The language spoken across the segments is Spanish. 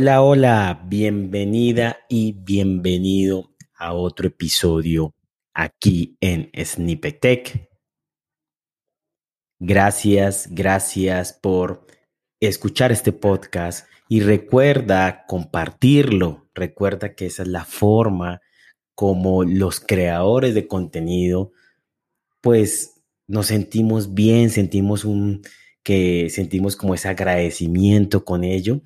Hola, hola, bienvenida y bienvenido a otro episodio aquí en Snippet Tech. Gracias, gracias por escuchar este podcast y recuerda compartirlo. Recuerda que esa es la forma como los creadores de contenido, pues nos sentimos bien, sentimos un que sentimos como ese agradecimiento con ello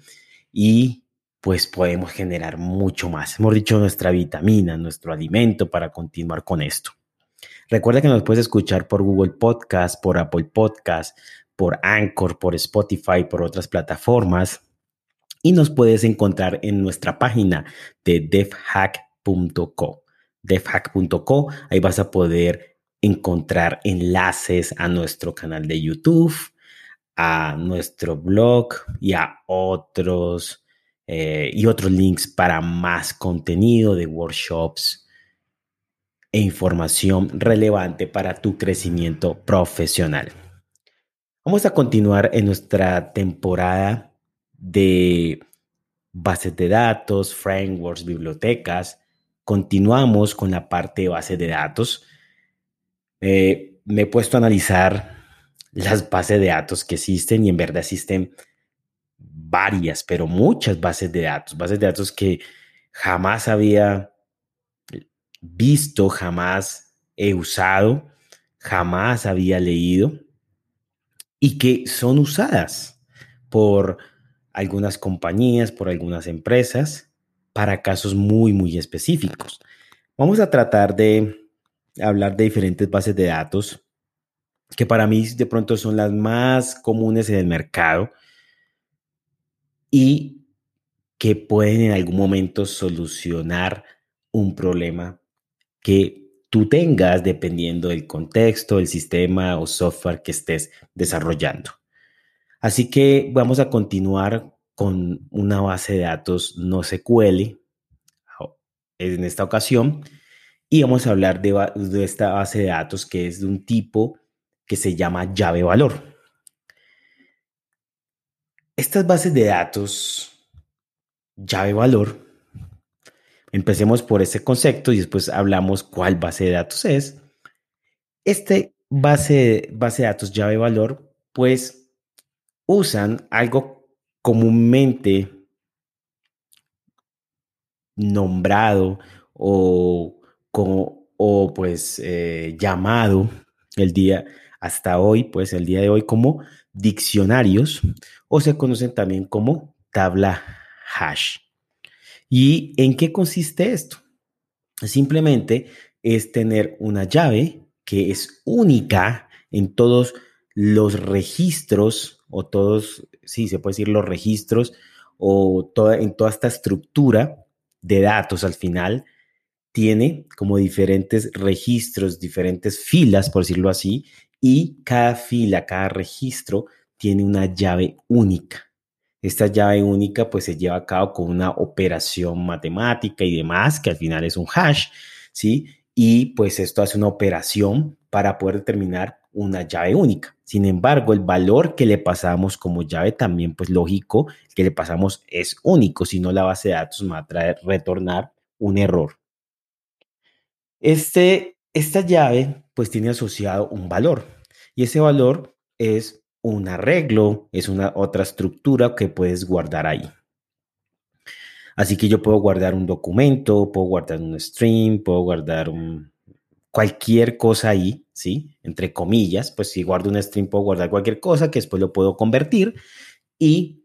y pues podemos generar mucho más. Hemos dicho nuestra vitamina, nuestro alimento para continuar con esto. Recuerda que nos puedes escuchar por Google Podcast, por Apple Podcast, por Anchor, por Spotify, por otras plataformas. Y nos puedes encontrar en nuestra página de devhack.co. devhack.co, ahí vas a poder encontrar enlaces a nuestro canal de YouTube, a nuestro blog y a otros eh, y otros links para más contenido de workshops e información relevante para tu crecimiento profesional. Vamos a continuar en nuestra temporada de bases de datos, frameworks, bibliotecas. Continuamos con la parte de bases de datos. Eh, me he puesto a analizar las bases de datos que existen y en verdad existen varias, pero muchas bases de datos, bases de datos que jamás había visto, jamás he usado, jamás había leído y que son usadas por algunas compañías, por algunas empresas, para casos muy, muy específicos. Vamos a tratar de hablar de diferentes bases de datos que para mí de pronto son las más comunes en el mercado y que pueden en algún momento solucionar un problema que tú tengas dependiendo del contexto, el sistema o software que estés desarrollando. Así que vamos a continuar con una base de datos no SQL en esta ocasión y vamos a hablar de, de esta base de datos que es de un tipo que se llama llave valor. Estas bases de datos, llave valor, empecemos por ese concepto y después hablamos cuál base de datos es. Este base, base de datos llave valor, pues usan algo comúnmente nombrado o, como, o pues eh, llamado el día hasta hoy, pues el día de hoy, como diccionarios o se conocen también como tabla hash. ¿Y en qué consiste esto? Simplemente es tener una llave que es única en todos los registros o todos, sí, se puede decir los registros o toda, en toda esta estructura de datos al final tiene como diferentes registros, diferentes filas, por decirlo así, y cada fila, cada registro tiene una llave única. Esta llave única pues se lleva a cabo con una operación matemática y demás, que al final es un hash, ¿sí? Y pues esto hace una operación para poder determinar una llave única. Sin embargo, el valor que le pasamos como llave también, pues lógico, que le pasamos es único, si no la base de datos va a traer, retornar un error. Este, esta llave pues tiene asociado un valor y ese valor es un arreglo, es una otra estructura que puedes guardar ahí. Así que yo puedo guardar un documento, puedo guardar un stream, puedo guardar cualquier cosa ahí, ¿sí? Entre comillas, pues si guardo un stream puedo guardar cualquier cosa que después lo puedo convertir y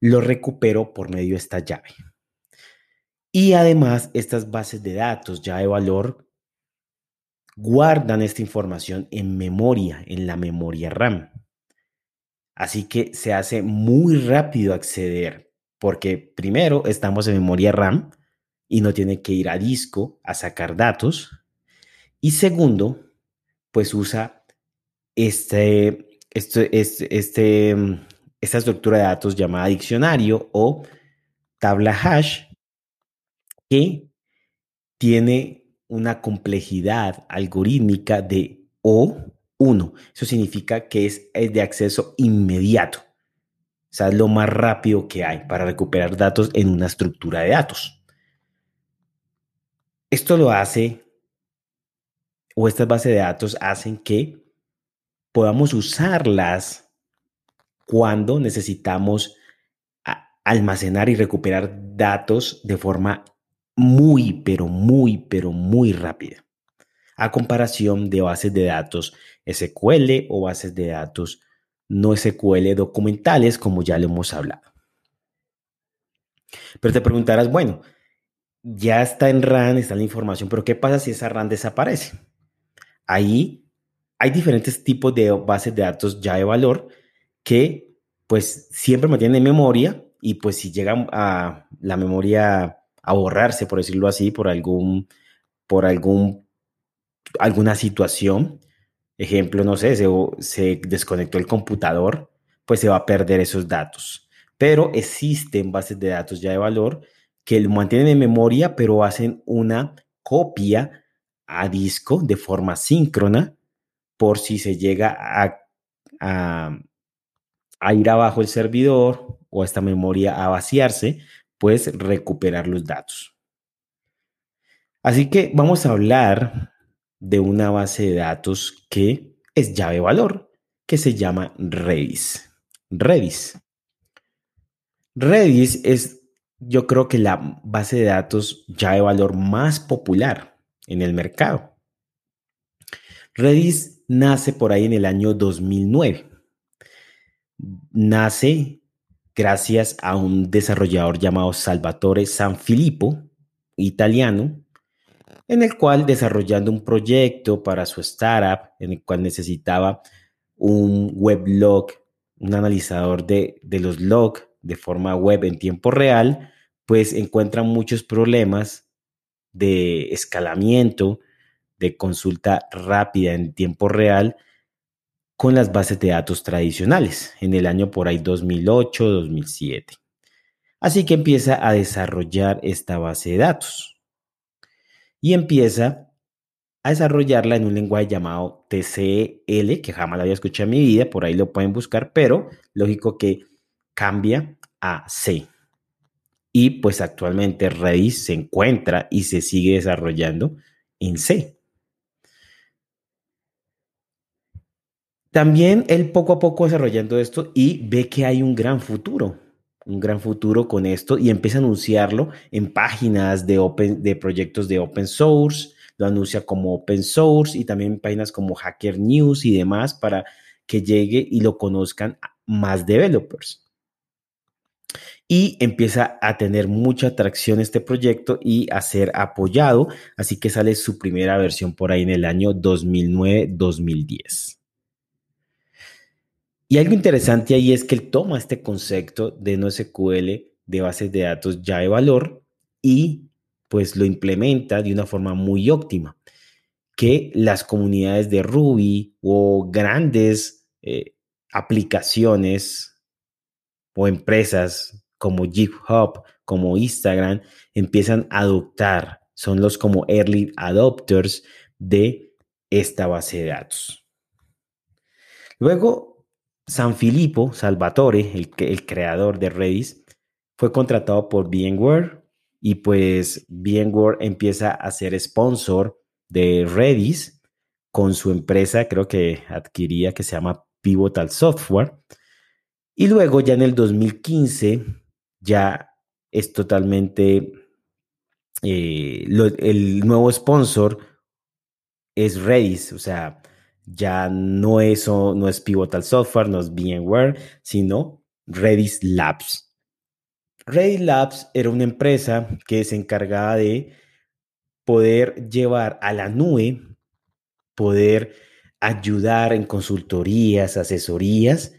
lo recupero por medio de esta llave. Y además, estas bases de datos ya de valor guardan esta información en memoria, en la memoria RAM. Así que se hace muy rápido acceder, porque primero estamos en memoria RAM y no tiene que ir a disco a sacar datos. Y segundo, pues usa este, este, este, este esta estructura de datos llamada diccionario o tabla hash que tiene una complejidad algorítmica de O1. Eso significa que es de acceso inmediato. O sea, es lo más rápido que hay para recuperar datos en una estructura de datos. Esto lo hace, o estas bases de datos hacen que podamos usarlas cuando necesitamos almacenar y recuperar datos de forma muy, pero muy, pero muy rápida, a comparación de bases de datos SQL o bases de datos no SQL documentales, como ya lo hemos hablado. Pero te preguntarás, bueno, ya está en RAN, está la información, pero ¿qué pasa si esa RAN desaparece? Ahí hay diferentes tipos de bases de datos ya de valor que pues siempre mantienen en memoria y pues si llega a la memoria a borrarse, por decirlo así, por algún, por algún, alguna situación. Ejemplo, no sé, se, se desconectó el computador, pues se va a perder esos datos. Pero existen bases de datos ya de valor que lo mantienen en memoria, pero hacen una copia a disco de forma síncrona por si se llega a, a, a ir abajo el servidor o esta memoria a vaciarse, puedes recuperar los datos. Así que vamos a hablar de una base de datos que es llave valor, que se llama Redis. Redis. Redis es, yo creo que la base de datos llave valor más popular en el mercado. Redis nace por ahí en el año 2009. Nace gracias a un desarrollador llamado Salvatore Sanfilippo, italiano, en el cual desarrollando un proyecto para su startup, en el cual necesitaba un weblog, un analizador de, de los logs de forma web en tiempo real, pues encuentra muchos problemas de escalamiento, de consulta rápida en tiempo real con las bases de datos tradicionales en el año por ahí 2008, 2007. Así que empieza a desarrollar esta base de datos y empieza a desarrollarla en un lenguaje llamado TCL, que jamás la había escuchado en mi vida, por ahí lo pueden buscar, pero lógico que cambia a C. Y pues actualmente Redis se encuentra y se sigue desarrollando en C. También él poco a poco desarrollando esto y ve que hay un gran futuro, un gran futuro con esto y empieza a anunciarlo en páginas de, open, de proyectos de open source, lo anuncia como open source y también páginas como Hacker News y demás para que llegue y lo conozcan más developers. Y empieza a tener mucha atracción este proyecto y a ser apoyado, así que sale su primera versión por ahí en el año 2009-2010. Y algo interesante ahí es que él toma este concepto de NoSQL de bases de datos ya de valor y pues lo implementa de una forma muy óptima, que las comunidades de Ruby o grandes eh, aplicaciones o empresas como GitHub, como Instagram, empiezan a adoptar, son los como early adopters de esta base de datos. Luego San Filippo Salvatore, el, creador de Redis, fue contratado por VMware y pues VMware empieza a ser sponsor de Redis con su empresa, creo que adquiría, que se llama Pivotal Software. Y luego ya en el 2015 ya es totalmente, eh, el nuevo sponsor es Redis, o sea, ya no es, no es Pivotal Software, no es VMware, sino Redis Labs. Redis Labs era una empresa que se encargaba de poder llevar a la nube, poder ayudar en consultorías, asesorías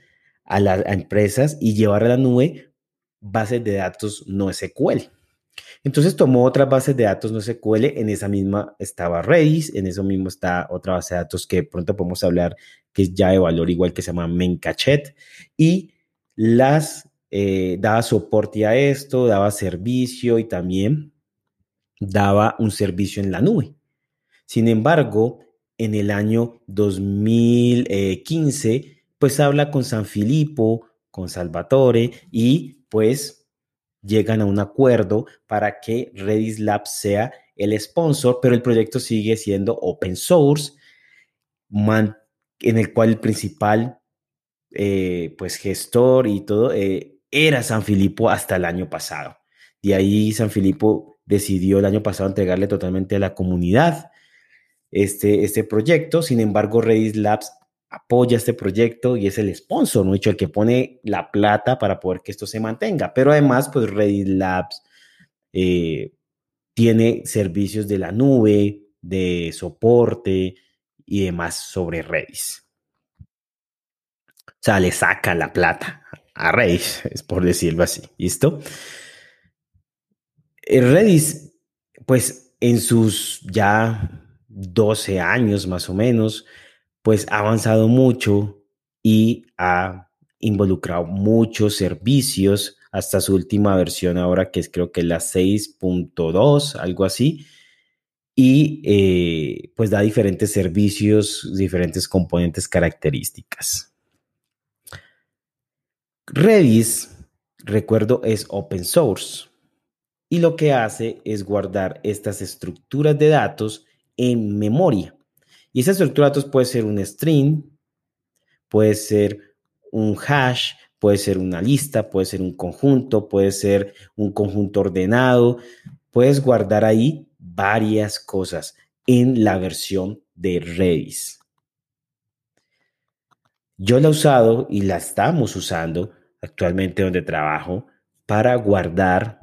a las empresas y llevar a la nube bases de datos no SQL. Entonces tomó otras bases de datos no SQL, en esa misma estaba Redis, en eso mismo está otra base de datos que pronto podemos hablar, que es ya de valor igual que se llama Memcachet, y las eh, daba soporte a esto, daba servicio y también daba un servicio en la nube. Sin embargo, en el año 2015, pues habla con San Filipo, con Salvatore y pues llegan a un acuerdo para que Redis Labs sea el sponsor, pero el proyecto sigue siendo open source, en el cual el principal eh, pues gestor y todo eh, era San Filipo hasta el año pasado. De ahí San Filipo decidió el año pasado entregarle totalmente a la comunidad este, este proyecto. Sin embargo, Redis Labs apoya este proyecto y es el sponsor, ¿no? Hecho, el que pone la plata para poder que esto se mantenga. Pero además, pues Redis Labs eh, tiene servicios de la nube, de soporte y demás sobre Redis. O sea, le saca la plata a Redis, es por decirlo así. ¿Listo? Eh, Redis, pues en sus ya 12 años más o menos, pues ha avanzado mucho y ha involucrado muchos servicios hasta su última versión ahora que es creo que la 6.2, algo así. Y eh, pues da diferentes servicios, diferentes componentes características. Redis, recuerdo, es open source y lo que hace es guardar estas estructuras de datos en memoria. Y esa estructura de datos puede ser un string, puede ser un hash, puede ser una lista, puede ser un conjunto, puede ser un conjunto ordenado. Puedes guardar ahí varias cosas en la versión de Redis. Yo la he usado y la estamos usando actualmente donde trabajo para guardar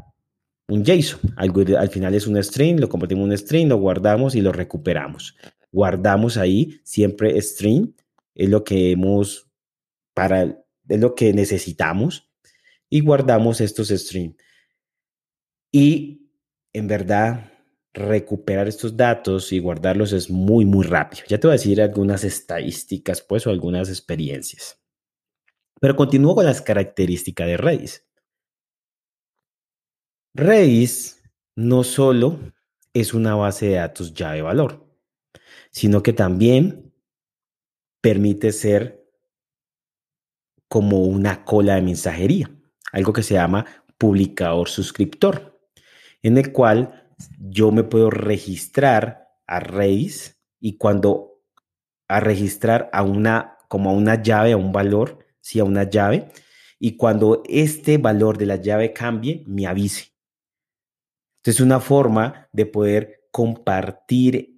un JSON. Al, final es un string, lo convertimos en un string, lo guardamos y lo recuperamos. Guardamos ahí siempre string, es lo que hemos para, es lo que necesitamos y guardamos estos strings. Y en verdad, recuperar estos datos y guardarlos es muy, muy rápido. Ya te voy a decir algunas estadísticas, pues, o algunas experiencias. Pero continúo con las características de Redis. Redis no solo es una base de datos llave valor, sino que también permite ser como una cola de mensajería, algo que se llama publicador suscriptor, en el cual yo me puedo registrar a Redis y cuando a registrar a una como a una llave, a un valor, sí, a una llave, y cuando este valor de la llave cambie, me avise. Entonces, es una forma de poder compartir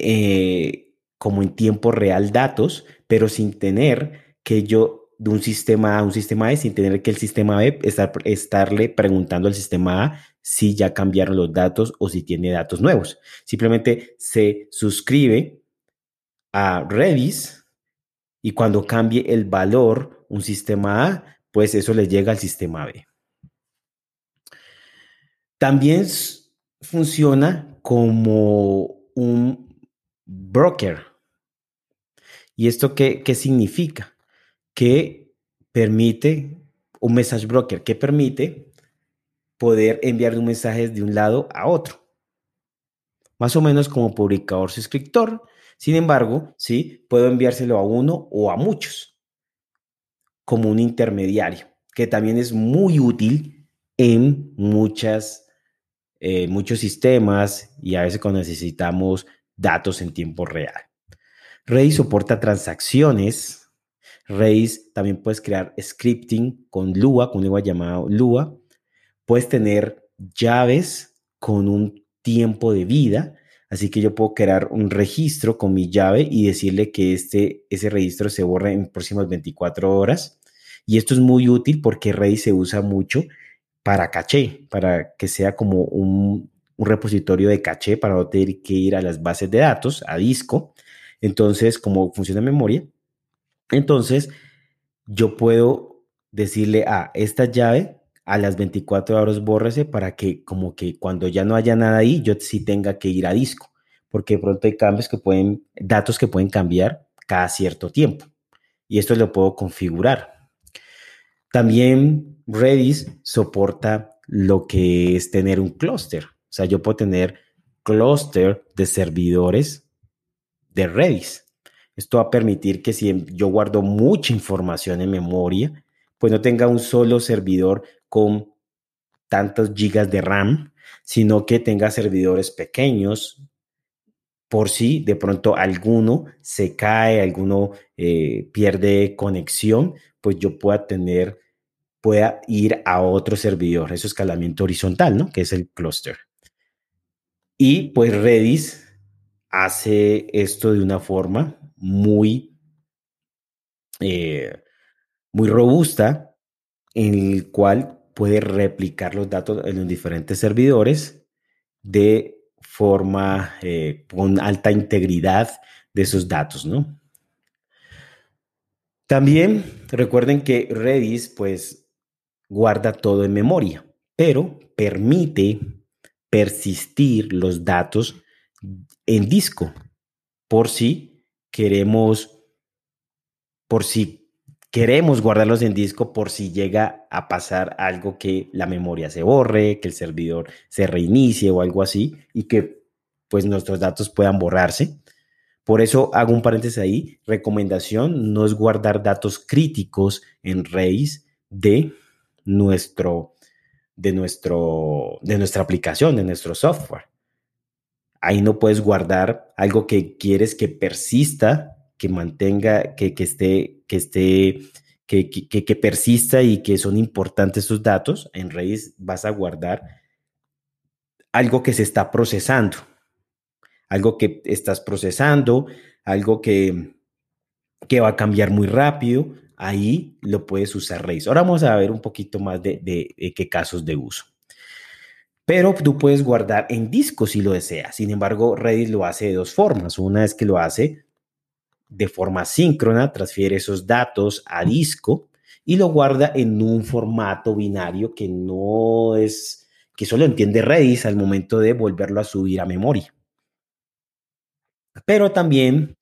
eh, como en tiempo real datos, pero sin tener que yo de un sistema A a un sistema B, sin tener que el sistema B estar, estarle preguntando al sistema A si ya cambiaron los datos o si tiene datos nuevos. Simplemente se suscribe a Redis y cuando cambie el valor un sistema A, pues eso le llega al sistema B. También funciona como un broker. ¿Y esto qué, qué significa? Que permite, un message broker, que permite poder enviar un mensaje de un lado a otro. Más o menos como publicador suscriptor. Sin embargo, sí, puedo enviárselo a uno o a muchos, como un intermediario, que también es muy útil en muchas eh, muchos sistemas y a veces cuando necesitamos datos en tiempo real. Redis soporta transacciones. Redis también puedes crear scripting con Lua, con un lenguaje llamado Lua. Puedes tener llaves con un tiempo de vida. Así que yo puedo crear un registro con mi llave y decirle que este, ese registro se borre en próximas 24 horas. Y esto es muy útil porque Redis se usa mucho para caché, para que sea como un, repositorio de caché para no tener que ir a las bases de datos, a disco. Entonces, como funciona memoria, entonces yo puedo decirle a esta llave a las 24 horas bórrese para que como que cuando ya no haya nada ahí, yo sí tenga que ir a disco, porque de pronto hay cambios que pueden, datos que pueden cambiar cada cierto tiempo. Y esto lo puedo configurar. También Redis soporta lo que es tener un clúster. O sea, yo puedo tener clúster de servidores de Redis. Esto va a permitir que si yo guardo mucha información en memoria, pues no tenga un solo servidor con tantos gigas de RAM, sino que tenga servidores pequeños por si de pronto alguno se cae, alguno eh, pierde conexión, pues yo pueda tener, pueda ir a otro servidor, eso es escalamiento horizontal, ¿no? Que es el cluster. Y pues Redis hace esto de una forma muy, eh, muy robusta, en el cual puede replicar los datos en los diferentes servidores de forma eh, con alta integridad de esos datos, ¿no? También recuerden que Redis pues guarda todo en memoria, pero permite persistir los datos en disco por si queremos, por si queremos guardarlos en disco por si llega a pasar algo que la memoria se borre, que el servidor se reinicie o algo así y que pues nuestros datos puedan borrarse. Por eso hago un paréntesis ahí. Recomendación no es guardar datos críticos en Rails de nuestro de nuestro de nuestra aplicación, de nuestro software. Ahí no puedes guardar algo que quieres que persista que mantenga, que, esté, que esté, que, que, persista y que son importantes esos datos, en Redis vas a guardar algo que se está procesando, algo que estás procesando, algo que, que va a cambiar muy rápido, ahí lo puedes usar Redis. Ahora vamos a ver un poquito más de, de qué casos de uso. Pero tú puedes guardar en disco si lo deseas. Sin embargo, Redis lo hace de dos formas. Una es que lo hace de forma síncrona, transfiere esos datos a disco y lo guarda en un formato binario que no es, que solo entiende Redis al momento de volverlo a subir a memoria. Pero también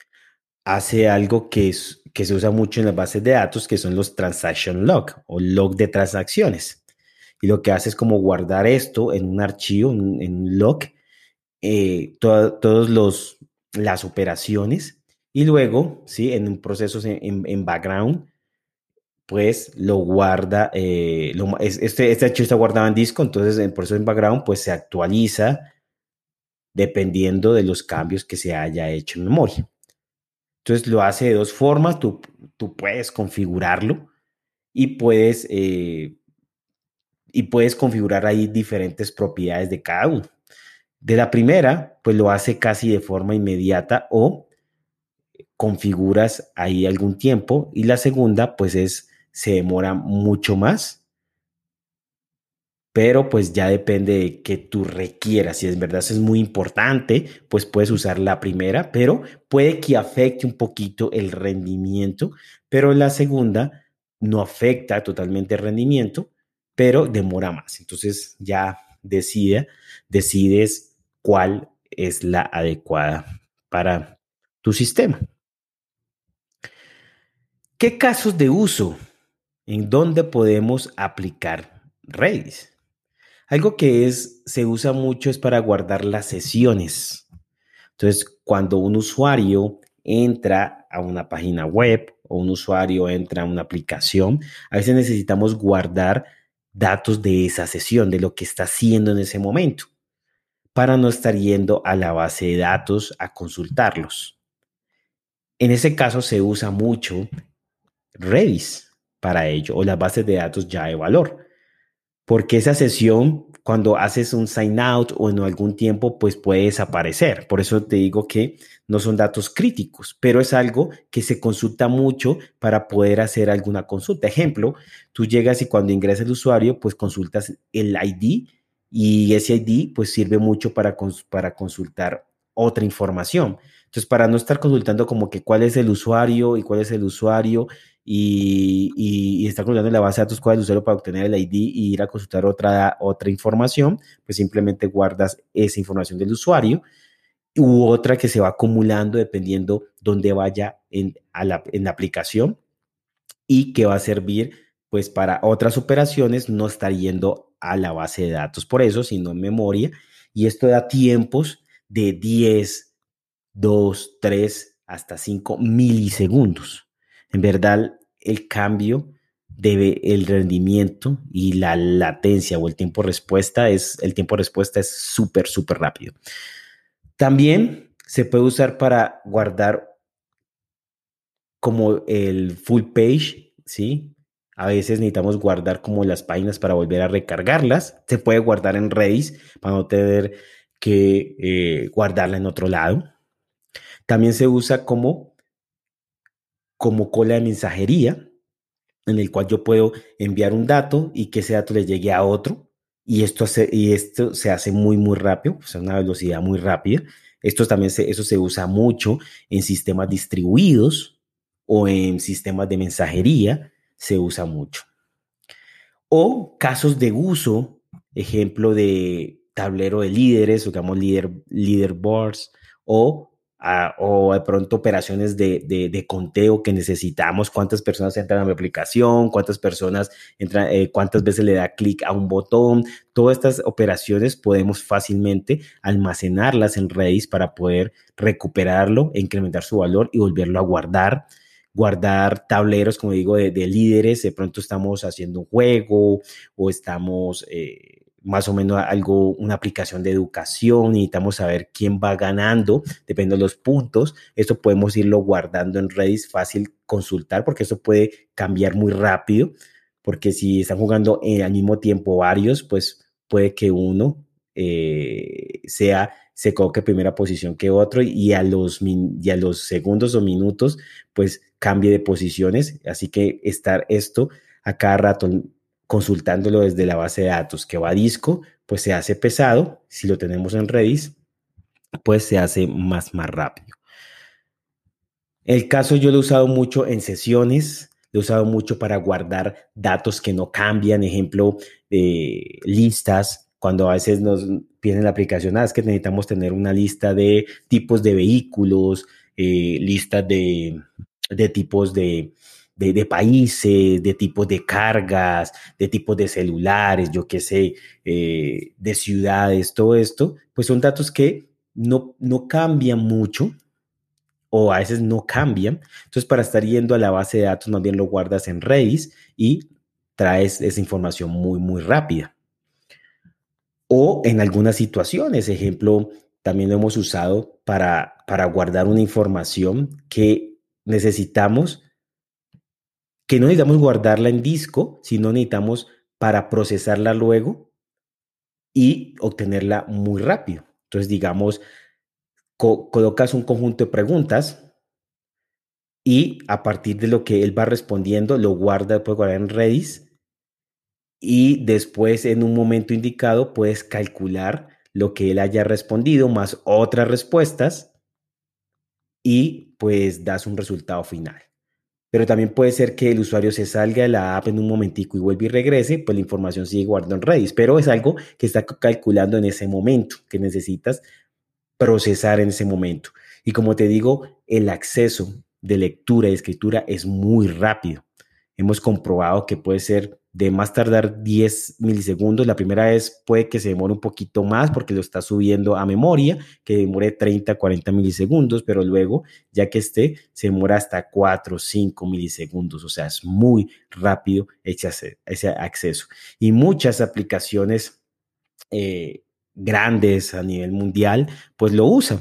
hace algo que, es, que se usa mucho en las bases de datos, que son los transaction log o log de transacciones. Y lo que hace es como guardar esto en un archivo, en, un log, eh, todas las operaciones y luego, ¿sí? En un proceso en, background, pues lo guarda, eh, este, este archivo está guardado en disco, entonces el proceso en background, pues se actualiza dependiendo de los cambios que se haya hecho en memoria. Entonces lo hace de dos formas, tú, tú puedes configurarlo y puedes, eh, y puedes configurar ahí diferentes propiedades de cada uno. De la primera, pues lo hace casi de forma inmediata o configuras ahí algún tiempo y la segunda pues es se demora mucho más pero pues ya depende de que tú requieras. Si es verdad es muy importante, pues puedes usar la primera, pero puede que afecte un poquito el rendimiento, pero la segunda no afecta totalmente el rendimiento, pero demora más. Entonces ya decide, decides cuál es la adecuada para tu sistema. ¿Qué casos de uso en donde podemos aplicar Redis? Algo que es, se usa mucho es para guardar las sesiones. Entonces, cuando un usuario entra a una página web o un usuario entra a una aplicación, a veces necesitamos guardar datos de esa sesión, de lo que está haciendo en ese momento, para no estar yendo a la base de datos a consultarlos. En ese caso se usa mucho Redis para ello o las bases de datos ya de valor. Porque esa sesión, cuando haces un sign out o en algún tiempo, pues puede desaparecer. Por eso te digo que no son datos críticos, pero es algo que se consulta mucho para poder hacer alguna consulta. Ejemplo, tú llegas y cuando ingresa el usuario, pues consultas el ID y ese ID pues sirve mucho para, para consultar otra información. Entonces, para no estar consultando como que cuál es el usuario y cuál es el usuario y, y, estar consultando en la base de datos cuál es el usuario para obtener el ID y ir a consultar otra, otra información, pues simplemente guardas esa información del usuario u otra que se va acumulando dependiendo dónde vaya en, la, en la aplicación y que va a servir pues para otras operaciones no estar yendo a la base de datos por eso, sino en memoria. Y esto da tiempos de 10, 2, 3 hasta 5 milisegundos. En verdad, el cambio debe el rendimiento y la latencia o el tiempo respuesta es el tiempo respuesta es súper súper rápido. También se puede usar para guardar como el full page, ¿sí? A veces necesitamos guardar como las páginas para volver a recargarlas. Se puede guardar en Redis para no tener que eh, guardarla en otro lado. También se usa como, como cola de mensajería, en el cual yo puedo enviar un dato y que ese dato le llegue a otro. Y esto, se, y esto se hace muy, muy rápido, o sea, una velocidad muy rápida. Esto también se, eso se usa mucho en sistemas distribuidos o en sistemas de mensajería, se usa mucho. O casos de uso, ejemplo de tablero de líderes, o digamos líder, leaderboards, o o de pronto operaciones de, de, conteo que necesitamos, cuántas personas entran a mi aplicación, cuántas personas entran, eh, cuántas veces le da clic a un botón. Todas estas operaciones podemos fácilmente almacenarlas en Redis para poder recuperarlo, incrementar su valor y volverlo a guardar guardar tableros, como digo, de, de, líderes. De pronto estamos haciendo un juego o estamos eh, más o menos algo, una aplicación de educación, necesitamos saber quién va ganando, depende de los puntos. Esto podemos irlo guardando en Redis, fácil consultar, porque eso puede cambiar muy rápido, porque si están jugando eh, al mismo tiempo varios, pues puede que uno eh, sea se coloque primera posición que otro y a los y a los segundos o minutos pues cambie de posiciones así que estar esto a cada rato consultándolo desde la base de datos que va a disco, pues se hace pesado. Si lo tenemos en Redis, pues se hace más, más rápido. El caso yo lo he usado mucho en sesiones, lo he usado mucho para guardar datos que no cambian, ejemplo, de listas, cuando a veces nos piden la aplicación, ah, es que necesitamos tener una lista de tipos de vehículos, eh, listas de, de tipos de, de, países, de tipos de cargas, de tipos de celulares, yo qué sé, eh, de ciudades, todo esto, pues son datos que no, no cambian mucho o a veces no cambian. Entonces, para estar yendo a la base de datos, más bien lo guardas en Redis y traes esa información muy, muy rápida. O en algunas situaciones, ejemplo, también lo hemos usado para, para guardar una información que necesitamos que no necesitamos guardarla en disco, sino necesitamos para procesarla luego y obtenerla muy rápido. Entonces, digamos, colocas un conjunto de preguntas y a partir de lo que él va respondiendo, lo guarda, puede guardar en Redis y después en un momento indicado puedes calcular lo que él haya respondido más otras respuestas y pues das un resultado final pero también puede ser que el usuario se salga de la app en un momentico y vuelva y regrese, pues la información sigue guardando en Redis, pero es algo que está calculando en ese momento, que necesitas procesar en ese momento. Y como te digo, el acceso de lectura y escritura es muy rápido. Hemos comprobado que puede ser de más tardar 10 milisegundos. La primera vez puede que se demore un poquito más porque lo está subiendo a memoria, que demore 30, 40 milisegundos, pero luego, ya que esté, se demora hasta 4, 5 milisegundos. O sea, es muy rápido ese, acceso. Y muchas aplicaciones eh, grandes a nivel mundial, pues lo usan.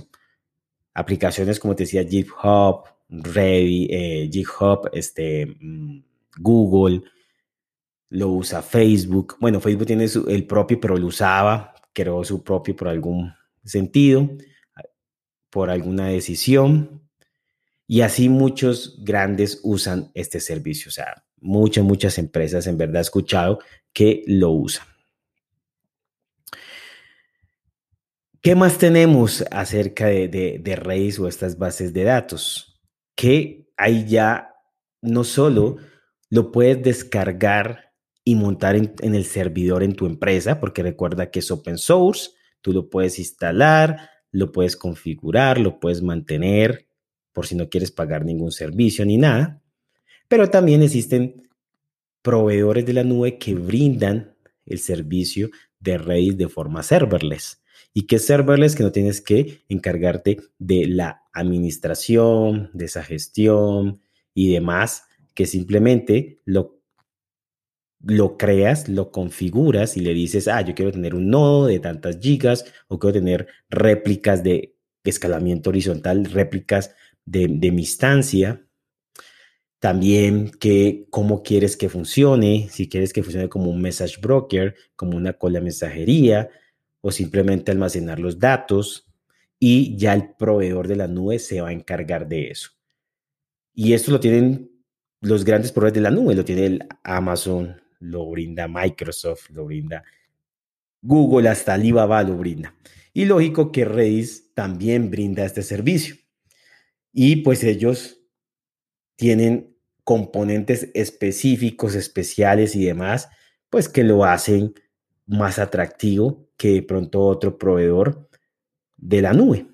Aplicaciones como te decía, GitHub, Ready, eh, GitHub, este, mm, Google, lo usa Facebook. Bueno, Facebook tiene el propio, pero lo usaba, creó su propio por algún sentido, por alguna decisión. Y así muchos grandes usan este servicio. O sea, muchas, muchas empresas en verdad he escuchado que lo usan. ¿Qué más tenemos acerca de, de, o estas bases de datos? Que hay ya no solo lo puedes descargar y montar en, el servidor en tu empresa, porque recuerda que es open source, tú lo puedes instalar, lo puedes configurar, lo puedes mantener, por si no quieres pagar ningún servicio ni nada. Pero también existen proveedores de la nube que brindan el servicio de Redis de forma serverless. ¿Y que serverless? Que no tienes que encargarte de la administración, de esa gestión y demás, que simplemente lo, lo creas, lo configuras y le dices, ah, yo quiero tener un nodo de tantas gigas o quiero tener réplicas de escalamiento horizontal, réplicas de, mi instancia. También que cómo quieres que funcione, si quieres que funcione como un message broker, como una cola mensajería o simplemente almacenar los datos y ya el proveedor de la nube se va a encargar de eso. Y esto lo tienen los grandes proveedores de la nube, lo tiene el Amazon, lo brinda Microsoft, lo brinda Google, hasta Alibaba lo brinda. Y lógico que Redis también brinda este servicio. Y pues ellos tienen componentes específicos, especiales y demás, pues que lo hacen más atractivo que de pronto otro proveedor de la nube.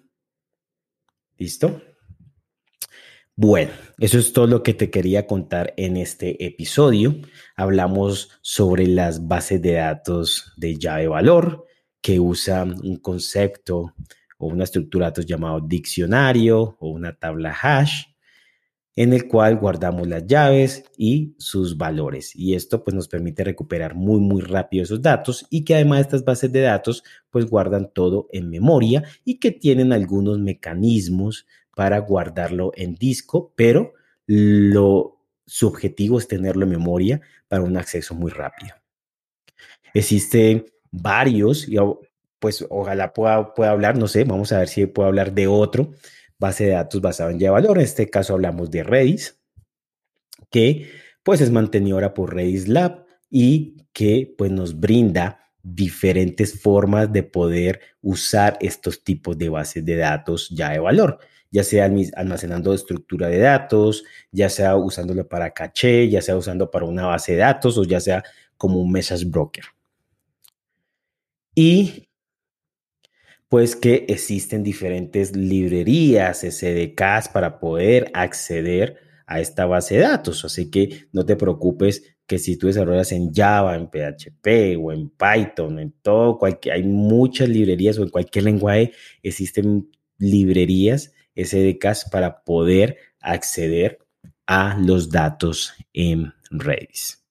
¿Listo? Bueno, eso es todo lo que te quería contar en este episodio. Hablamos sobre las bases de datos de llave valor que usan un concepto o una estructura de datos llamado diccionario o una tabla hash en el cual guardamos las llaves y sus valores. Y esto pues nos permite recuperar muy, muy rápido esos datos y que además estas bases de datos pues guardan todo en memoria y que tienen algunos mecanismos para guardarlo en disco, pero lo, su objetivo es tenerlo en memoria para un acceso muy rápido. Existen varios, y pues ojalá pueda, pueda hablar, no sé, vamos a ver si puedo hablar de otro base de datos basado en Java valor. En este caso hablamos de Redis, que pues es mantenidora por Redis Lab y que pues nos brinda diferentes formas de poder usar estos tipos de bases de datos ya de valor, ya sea almacenando estructura de datos, ya sea usándolo para caché, ya sea usando para una base de datos o ya sea como un message broker. Y pues que existen diferentes librerías, SDKs para poder acceder a esta base de datos. Así que no te preocupes que si tú desarrollas en Java, en PHP o en Python, en todo, cualquier, hay muchas librerías o en cualquier lenguaje existen librerías SDKs para poder acceder a los datos en Redis.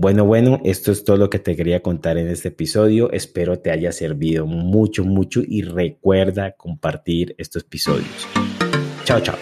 Bueno, bueno, esto es todo lo que te quería contar en este episodio. Espero te haya servido mucho, mucho y recuerda compartir estos episodios. Chao, chao.